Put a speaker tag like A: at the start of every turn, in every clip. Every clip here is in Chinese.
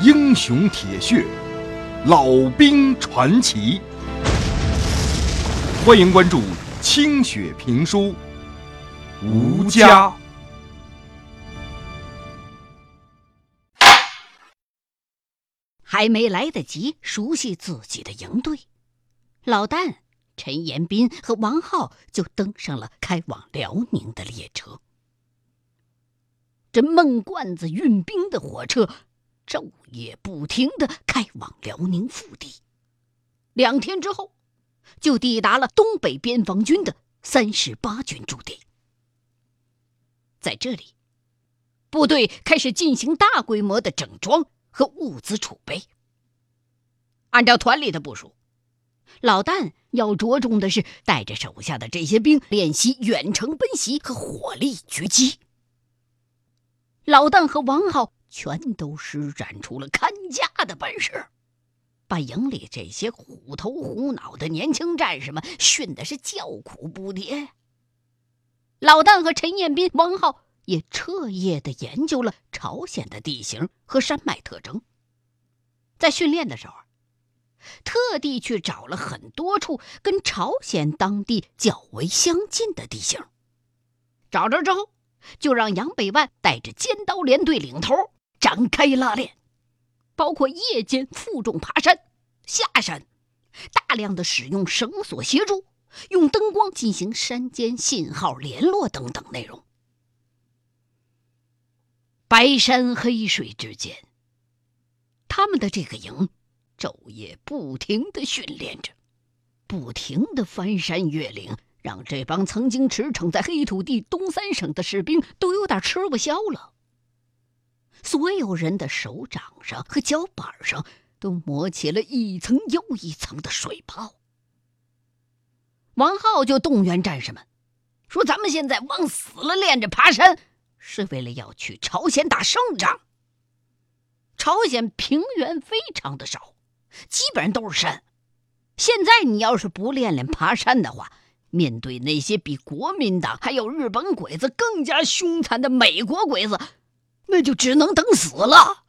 A: 英雄铁血，老兵传奇。欢迎关注清雪评书《吴家》。
B: 还没来得及熟悉自己的营队，老旦、陈延斌和王浩就登上了开往辽宁的列车。这闷罐子运兵的火车，昼夜不停的开往辽宁腹地。两天之后，就抵达了东北边防军的三十八军驻地。在这里，部队开始进行大规模的整装。和物资储备。按照团里的部署，老旦要着重的是带着手下的这些兵练习远程奔袭和火力狙击。老旦和王浩全都施展出了看家的本事，把营里这些虎头虎脑的年轻战士们训的是叫苦不迭。老旦和陈彦斌、王浩。也彻夜的研究了朝鲜的地形和山脉特征，在训练的时候，特地去找了很多处跟朝鲜当地较为相近的地形。找着之后，就让杨百万带着尖刀连队领头展开拉练，包括夜间负重爬山、下山，大量的使用绳索协助，用灯光进行山间信号联络等等内容。白山黑水之间，他们的这个营昼夜不停的训练着，不停的翻山越岭，让这帮曾经驰骋在黑土地东三省的士兵都有点吃不消了。所有人的手掌上和脚板上都磨起了一层又一层的水泡。王浩就动员战士们说：“咱们现在往死了练着爬山。”是为了要去朝鲜打胜仗。朝鲜平原非常的少，基本上都是山。现在你要是不练练爬山的话，面对那些比国民党还有日本鬼子更加凶残的美国鬼子，那就只能等死了。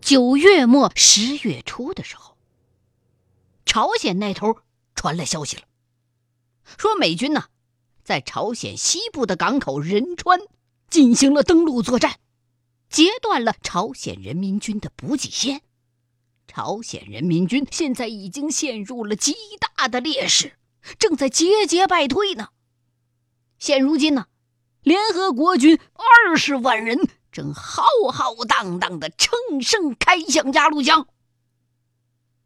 B: 九月末十月初的时候，朝鲜那头传来消息了。说美军呢，在朝鲜西部的港口仁川进行了登陆作战，截断了朝鲜人民军的补给线。朝鲜人民军现在已经陷入了极大的劣势，正在节节败退呢。现如今呢，联合国军二十万人正浩浩荡荡的乘胜开向鸭绿江。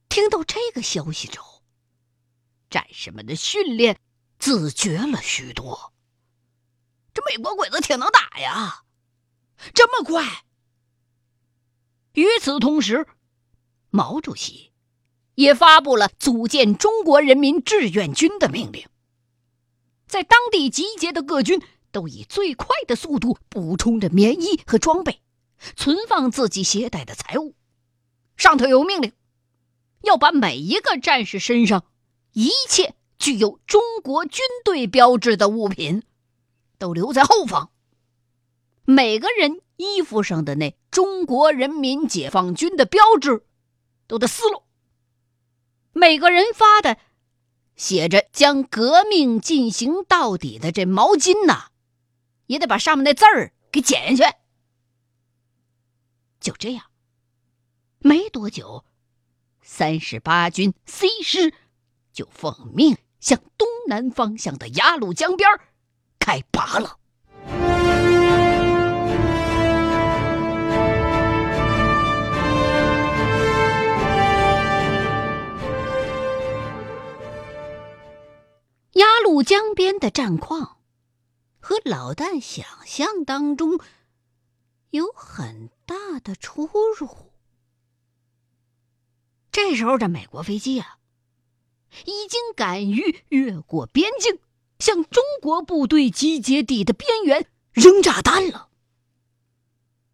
B: 听到这个消息之后，战士们的训练。自觉了许多。这美国鬼子挺能打呀，这么快。与此同时，毛主席也发布了组建中国人民志愿军的命令，在当地集结的各军都以最快的速度补充着棉衣和装备，存放自己携带的财物。上头有命令，要把每一个战士身上一切。具有中国军队标志的物品，都留在后方。每个人衣服上的那“中国人民解放军”的标志，都得撕了。每个人发的写着“将革命进行到底”的这毛巾呐，也得把上面那字儿给剪下去。就这样，没多久，三十八军 C 师就奉命。向东南方向的鸭绿江边开拔了。鸭绿江边的战况和老旦想象当中有很大的出入。这时候，这美国飞机啊。已经敢于越过边境，向中国部队集结地的边缘扔炸弹了。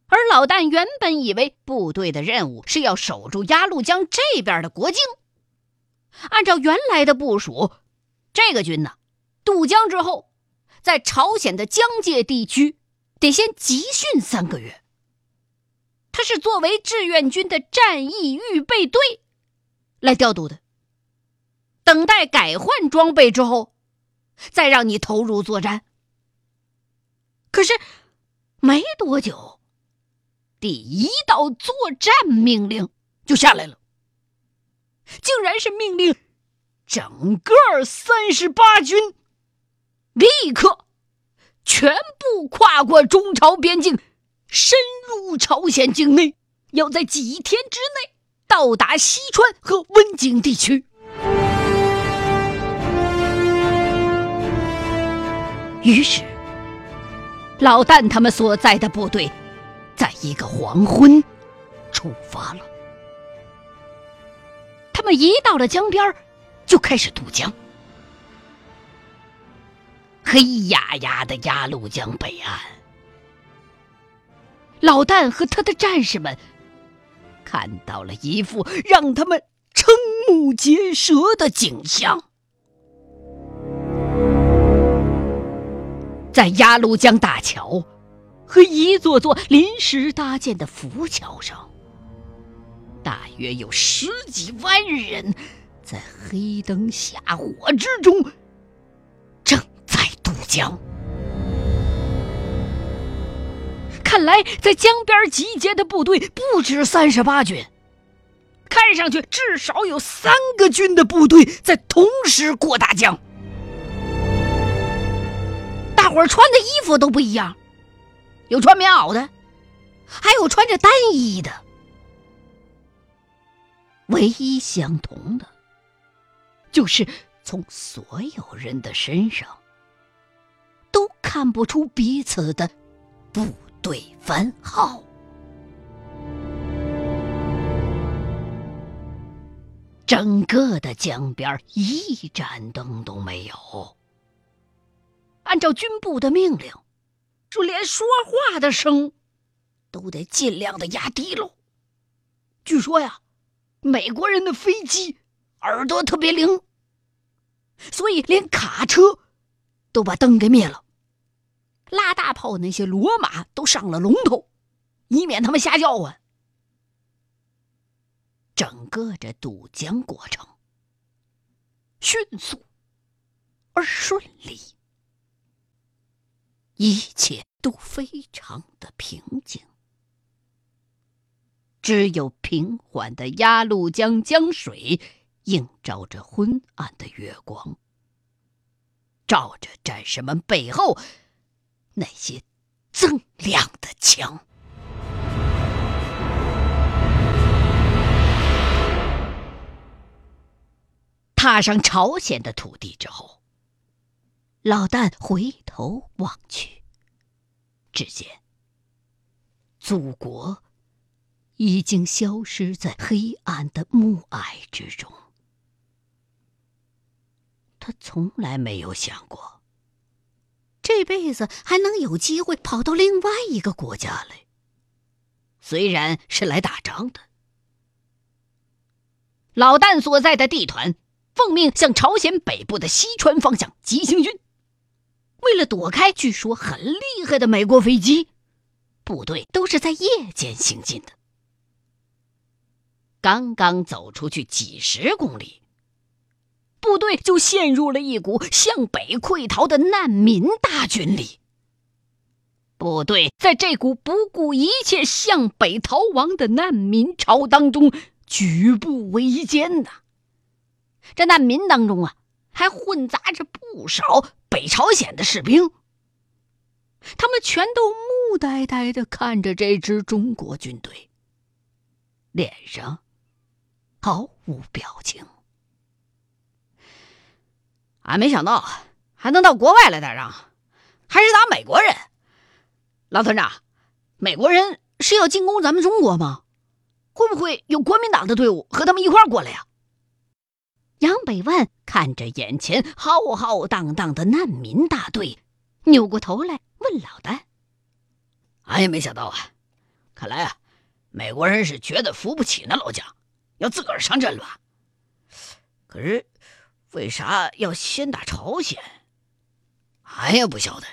B: 而老旦原本以为部队的任务是要守住鸭绿江这边的国境，按照原来的部署，这个军呢渡江之后，在朝鲜的疆界地区得先集训三个月。他是作为志愿军的战役预备队来调度的，等待改换装备之后，再让你投入作战。可是没多久，第一道作战命令就下来了，竟然是命令整个三十八军立刻全部跨过中朝边境。深入朝鲜境内，要在几天之内到达西川和温井地区。于是，老旦他们所在的部队，在一个黄昏出发了。他们一到了江边，就开始渡江。黑压压的鸭绿江北岸。老旦和他的战士们看到了一幅让他们瞠目结舌的景象：在鸭绿江大桥和一座座临时搭建的浮桥上，大约有十几万人在黑灯瞎火之中正在渡江。看来，在江边集结的部队不止三十八军，看上去至少有三个军的部队在同时过大江。大伙儿穿的衣服都不一样，有穿棉袄的，还有穿着单衣的。唯一相同的，就是从所有人的身上都看不出彼此的不。对番号，整个的江边一盏灯都没有。按照军部的命令，说连说话的声都得尽量的压低喽。据说呀，美国人的飞机耳朵特别灵，所以连卡车都把灯给灭了。拉大炮那些骡马都上了龙头，以免他们瞎叫唤。整个这渡江过程迅速而顺利，一切都非常的平静，只有平缓的鸭绿江江水映照着昏暗的月光，照着战士们背后。那些锃亮的枪，踏上朝鲜的土地之后，老旦回头望去，只见祖国已经消失在黑暗的暮霭之中。他从来没有想过。这辈子还能有机会跑到另外一个国家来，虽然是来打仗的。老旦所在的地团奉命向朝鲜北部的西川方向急行军，为了躲开据说很厉害的美国飞机，部队都是在夜间行进的。刚刚走出去几十公里。部队就陷入了一股向北溃逃的难民大军里。部队在这股不顾一切向北逃亡的难民潮当中举步维艰呐。这难民当中啊，还混杂着不少北朝鲜的士兵。他们全都木呆呆的看着这支中国军队，脸上毫无表情。俺没想到还能到国外来打仗，还是打美国人。老团长，美国人是要进攻咱们中国吗？会不会有国民党的队伍和他们一块过来呀？杨百万看着眼前浩浩荡荡的难民大队，扭过头来问老丹：“俺也没想到啊，看来啊，美国人是觉得扶不起那老蒋，要自个儿上阵了。可是……”为啥要先打朝鲜？俺也不晓得，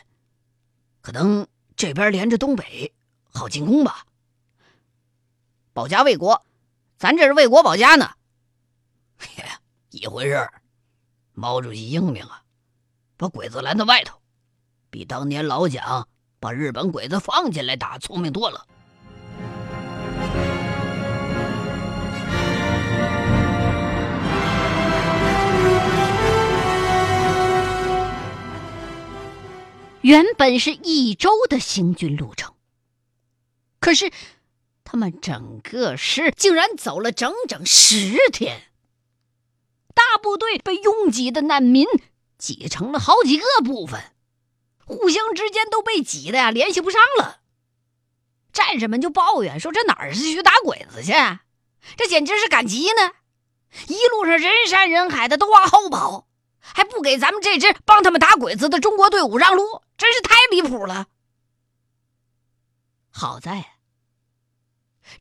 B: 可能这边连着东北，好进攻吧。保家卫国，咱这是为国保家呢。一回事儿。毛主席英明啊，把鬼子拦在外头，比当年老蒋把日本鬼子放进来打聪明多了。原本是一周的行军路程，可是他们整个师竟然走了整整十天。大部队被拥挤的难民挤成了好几个部分，互相之间都被挤得呀联系不上了。战士们就抱怨说：“这哪儿是去打鬼子去？这简直是赶集呢！一路上人山人海的，都往后跑。”还不给咱们这支帮他们打鬼子的中国队伍让路，真是太离谱了。好在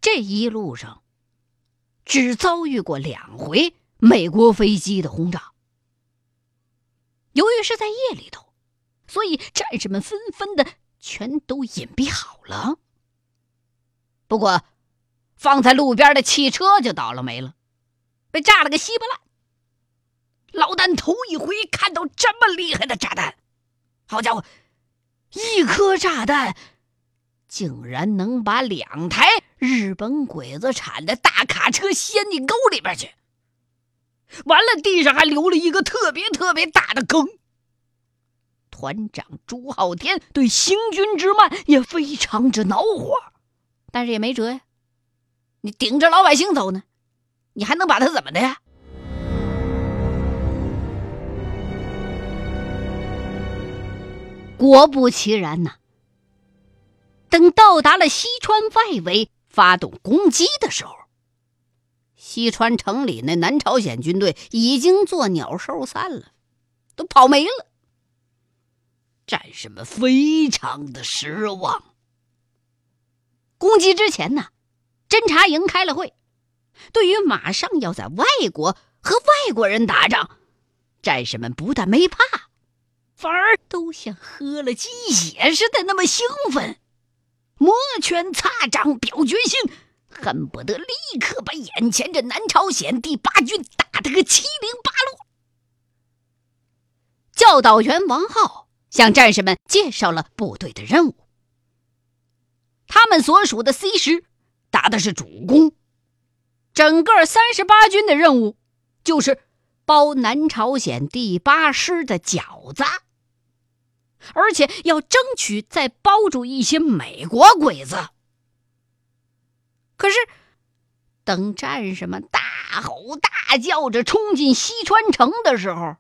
B: 这一路上只遭遇过两回美国飞机的轰炸。由于是在夜里头，所以战士们纷纷的全都隐蔽好了。不过，放在路边的汽车就倒了霉了，被炸了个稀巴烂。老旦头一回看到这么厉害的炸弹，好家伙，一颗炸弹竟然能把两台日本鬼子产的大卡车掀进沟里边去。完了，地上还留了一个特别特别大的坑。团长朱浩天对行军之慢也非常之恼火，但是也没辙呀，你顶着老百姓走呢，你还能把他怎么的呀？果不其然呐！等到达了西川外围，发动攻击的时候，西川城里那南朝鲜军队已经做鸟兽散了，都跑没了。战士们非常的失望。攻击之前呢，侦察营开了会，对于马上要在外国和外国人打仗，战士们不但没怕。反而都像喝了鸡血似的那么兴奋，摩拳擦掌表决心，恨不得立刻把眼前这南朝鲜第八军打得个七零八落。教导员王浩向战士们介绍了部队的任务。他们所属的 C 师打的是主攻，整个三十八军的任务就是包南朝鲜第八师的饺子。而且要争取再包住一些美国鬼子。可是，等战士们大吼大叫着冲进西川城的时候，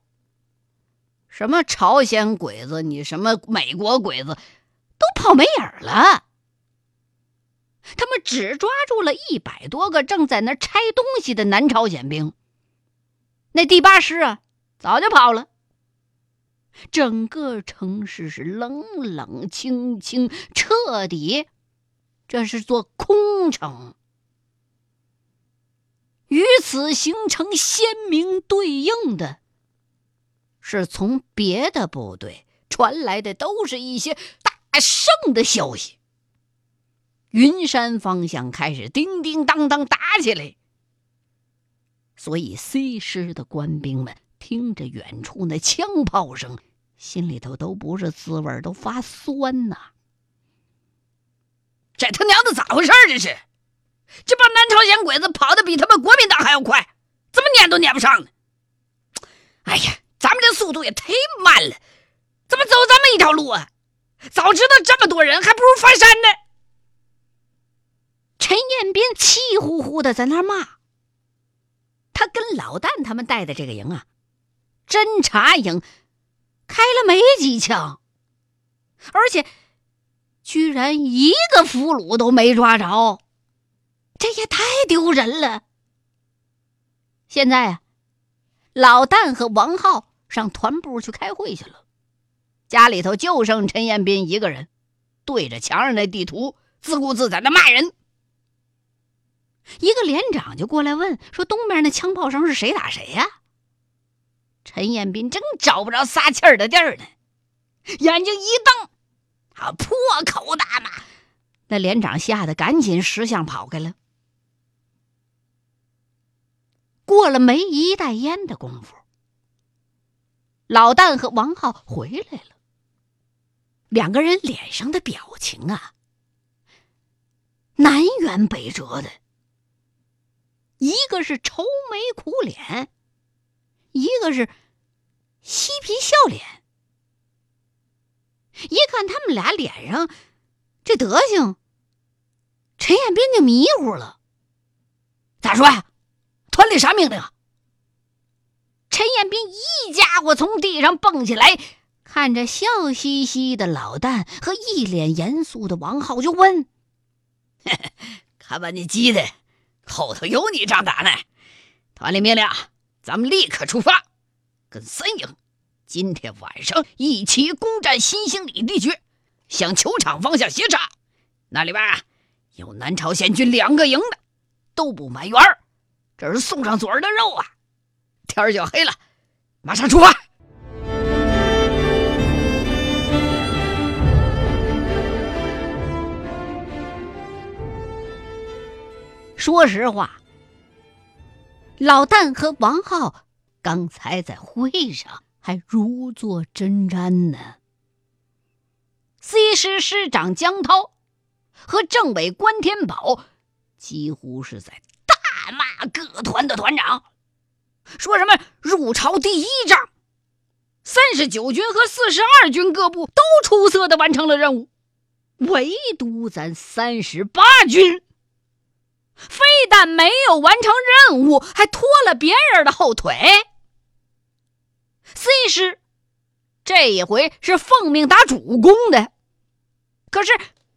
B: 什么朝鲜鬼子，你什么美国鬼子，都跑没影了。他们只抓住了一百多个正在那拆东西的南朝鲜兵。那第八师啊，早就跑了。整个城市是冷冷清清，彻底，这是座空城。与此形成鲜明对应的，是从别的部队传来的，都是一些大胜的消息。云山方向开始叮叮当当打起来，所以 C 师的官兵们。听着远处那枪炮声，心里头都不是滋味，都发酸呐。这他娘的咋回事这是，这帮南朝鲜鬼子跑的比他们国民党还要快，怎么撵都撵不上呢？哎呀，咱们这速度也忒慢了，怎么走这么一条路啊？早知道这么多人，还不如翻山呢。陈彦斌气呼呼的在那骂，他跟老旦他们带的这个营啊。侦察营开了没几枪，而且居然一个俘虏都没抓着，这也太丢人了。现在啊，老旦和王浩上团部去开会去了，家里头就剩陈彦斌一个人，对着墙上那地图自顾自在那骂人。一个连长就过来问说：“东边那枪炮声是谁打谁呀？”陈彦斌正找不着撒气儿的地儿呢，眼睛一瞪，啊，破口大骂。那连长吓得赶紧识相跑开了。过了没一袋烟的功夫，老旦和王浩回来了。两个人脸上的表情啊，南辕北辙的。一个是愁眉苦脸，一个是嬉皮笑脸。一看他们俩脸上这德行，陈彦斌就迷糊了。咋说呀？团里啥命令？陈彦斌一家伙从地上蹦起来，看着笑嘻嘻的老旦和一脸严肃的王浩，就问：“
C: 看把你急的，后头有你仗打呢？团里命令，咱们立刻出发，跟三营今天晚上一起攻占新兴里地区，向球场方向斜插。那里边啊，有南朝鲜军两个营的，都不满员。”这是送上嘴儿的肉啊！天儿就黑了，马上出发。
B: 说实话，老旦和王浩刚才在会上还如坐针毡呢。C 师师长江涛和政委关天宝几乎是在大。骂各团的团长，说什么入朝第一仗，三十九军和四十二军各部都出色的完成了任务，唯独咱三十八军，非但没有完成任务，还拖了别人的后腿。C 师这一回是奉命打主攻的，可是。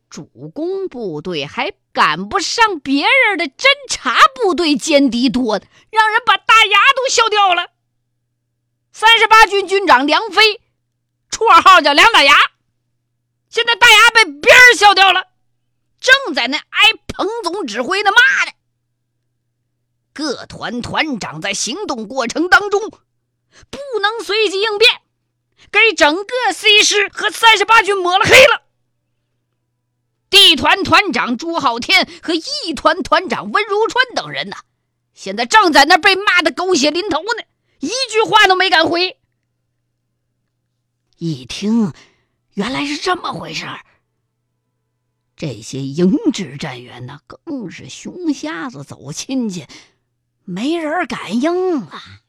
B: 主攻部队还赶不上别人的侦察部队歼敌多的，让人把大牙都笑掉了。三十八军军长梁飞，绰号叫梁大牙，现在大牙被别人笑掉了，正在那挨彭总指挥的骂呢。各团团长在行动过程当中不能随机应变，给整个 C 师和三十八军抹了黑了。D 团团长朱浩天和 E 团团长温如春等人呢，现在正在那被骂的狗血淋头呢，一句话都没敢回。一听，原来是这么回事儿。这些营制战员呢，更是熊瞎子走亲戚，没人敢应啊，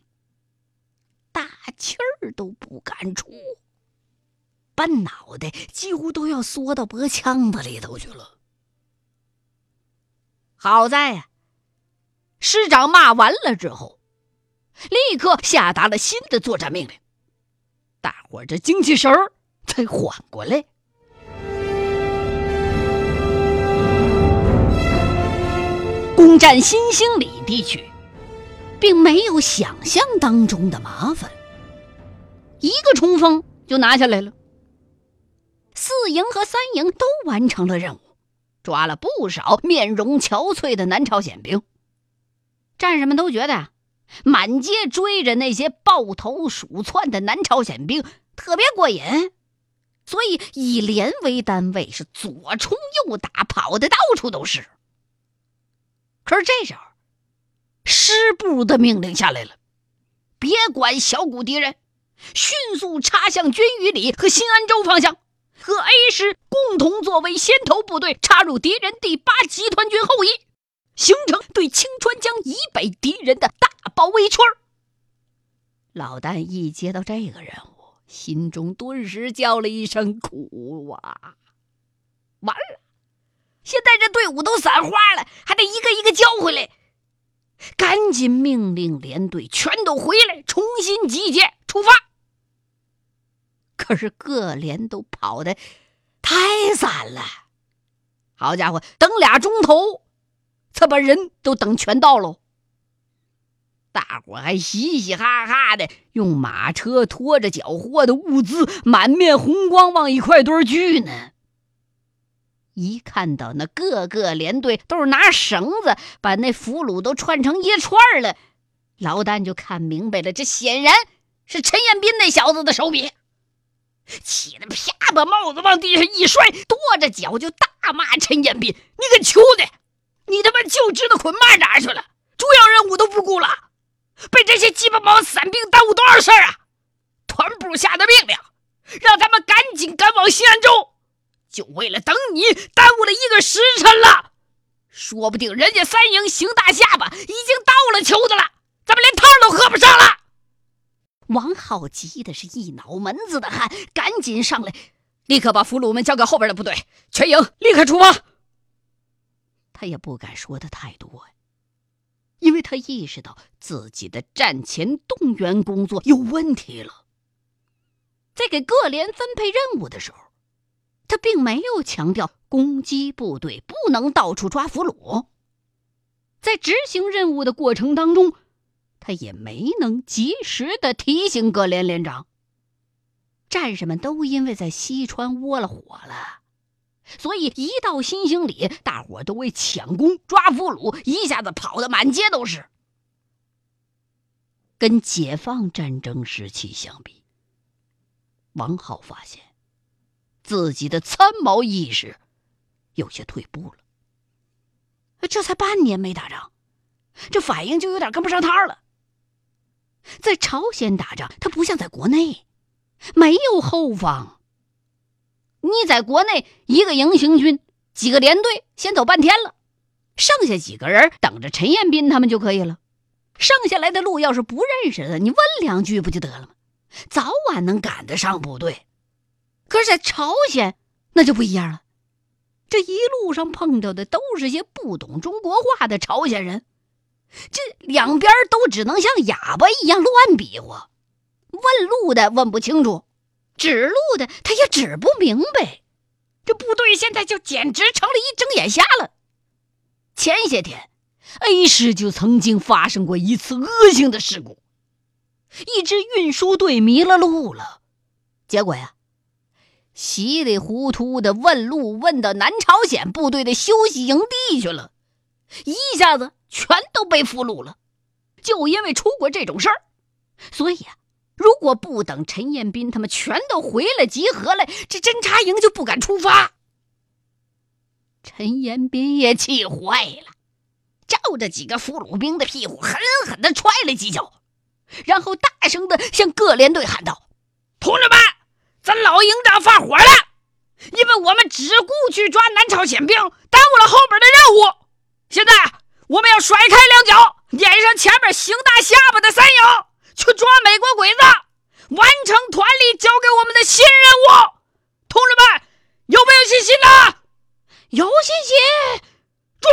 B: 大气儿都不敢出。半脑袋几乎都要缩到脖腔子里头去了。好在呀，师长骂完了之后，立刻下达了新的作战命令，大伙儿这精气神儿才缓过来。攻占新兴里地区，并没有想象当中的麻烦，一个冲锋就拿下来了。四营和三营都完成了任务，抓了不少面容憔悴的南朝鲜兵。战士们都觉得，满街追着那些抱头鼠窜的南朝鲜兵特别过瘾，所以以连为单位是左冲右打，跑的到处都是。可是这时候，师部的命令下来了，别管小股敌人，迅速插向军隅里和新安州方向。和 A 师共同作为先头部队，插入敌人第八集团军后翼，形成对清川江以北敌人的大包围圈。老旦一接到这个任务，心中顿时叫了一声苦啊！完了，现在这队伍都散花了，还得一个一个交回来。赶紧命令连队全都回来，重新集结，出发。可是各连都跑的太散了，好家伙，等俩钟头，才把人都等全到喽。大伙还嘻嘻哈哈的，用马车拖着缴获的物资，满面红光往一块堆聚呢。一看到那各个连队都是拿绳子把那俘虏都串成一串了，老旦就看明白了，这显然是陈彦斌那小子的手笔。
C: 气得啪把帽子往地上一摔，跺着脚就大骂陈彦斌：“你个球的，你他妈就知道捆马哪去了？主要任务都不顾了，被这些鸡巴毛散兵耽误多少事儿啊！团部下的命令，让咱们赶紧赶往西安州，就为了等你，耽误了一个时辰了。说不定人家三营邢大下巴已经到了球的了，咱们连汤都喝不上了。”
B: 王浩急的是一脑门子的汗，赶紧上来，立刻把俘虏们交给后边的部队，全营立刻出发。他也不敢说的太多，因为他意识到自己的战前动员工作有问题了。在给各连分配任务的时候，他并没有强调攻击部队不能到处抓俘虏。在执行任务的过程当中。他也没能及时的提醒各连连长，战士们都因为在西川窝了火了，所以一到新兴里，大伙都为抢功抓俘虏，一下子跑得满街都是。跟解放战争时期相比，王浩发现自己的参谋意识有些退步了。这才半年没打仗，这反应就有点跟不上趟了。在朝鲜打仗，他不像在国内，没有后方。你在国内一个营行军，几个连队先走半天了，剩下几个人等着陈彦斌他们就可以了。剩下来的路要是不认识的，你问两句不就得了吗？早晚能赶得上部队。可是，在朝鲜那就不一样了，这一路上碰到的都是些不懂中国话的朝鲜人。这两边都只能像哑巴一样乱比划，问路的问不清楚，指路的他也指不明白。这部队现在就简直成了一睁眼瞎了。前些天，A 师就曾经发生过一次恶性的事故，一支运输队迷了路了，结果呀，稀里糊涂的问路问到南朝鲜部队的休息营地去了，一下子。全都被俘虏了，就因为出过这种事儿，所以啊，如果不等陈彦斌他们全都回来集合了，这侦察营就不敢出发。陈彦斌也气坏了，照着几个俘虏兵的屁股狠狠地踹了几脚，然后大声地向各连队喊道：“同志们，咱老营长发火了，因为我们只顾去抓南朝鲜兵，耽误了后边的任务。现在。”我们要甩开两脚，撵上前面邢大下巴的三营，去抓美国鬼子，完成团里交给我们的新任务。同志们，有没有信心呢？有信心。追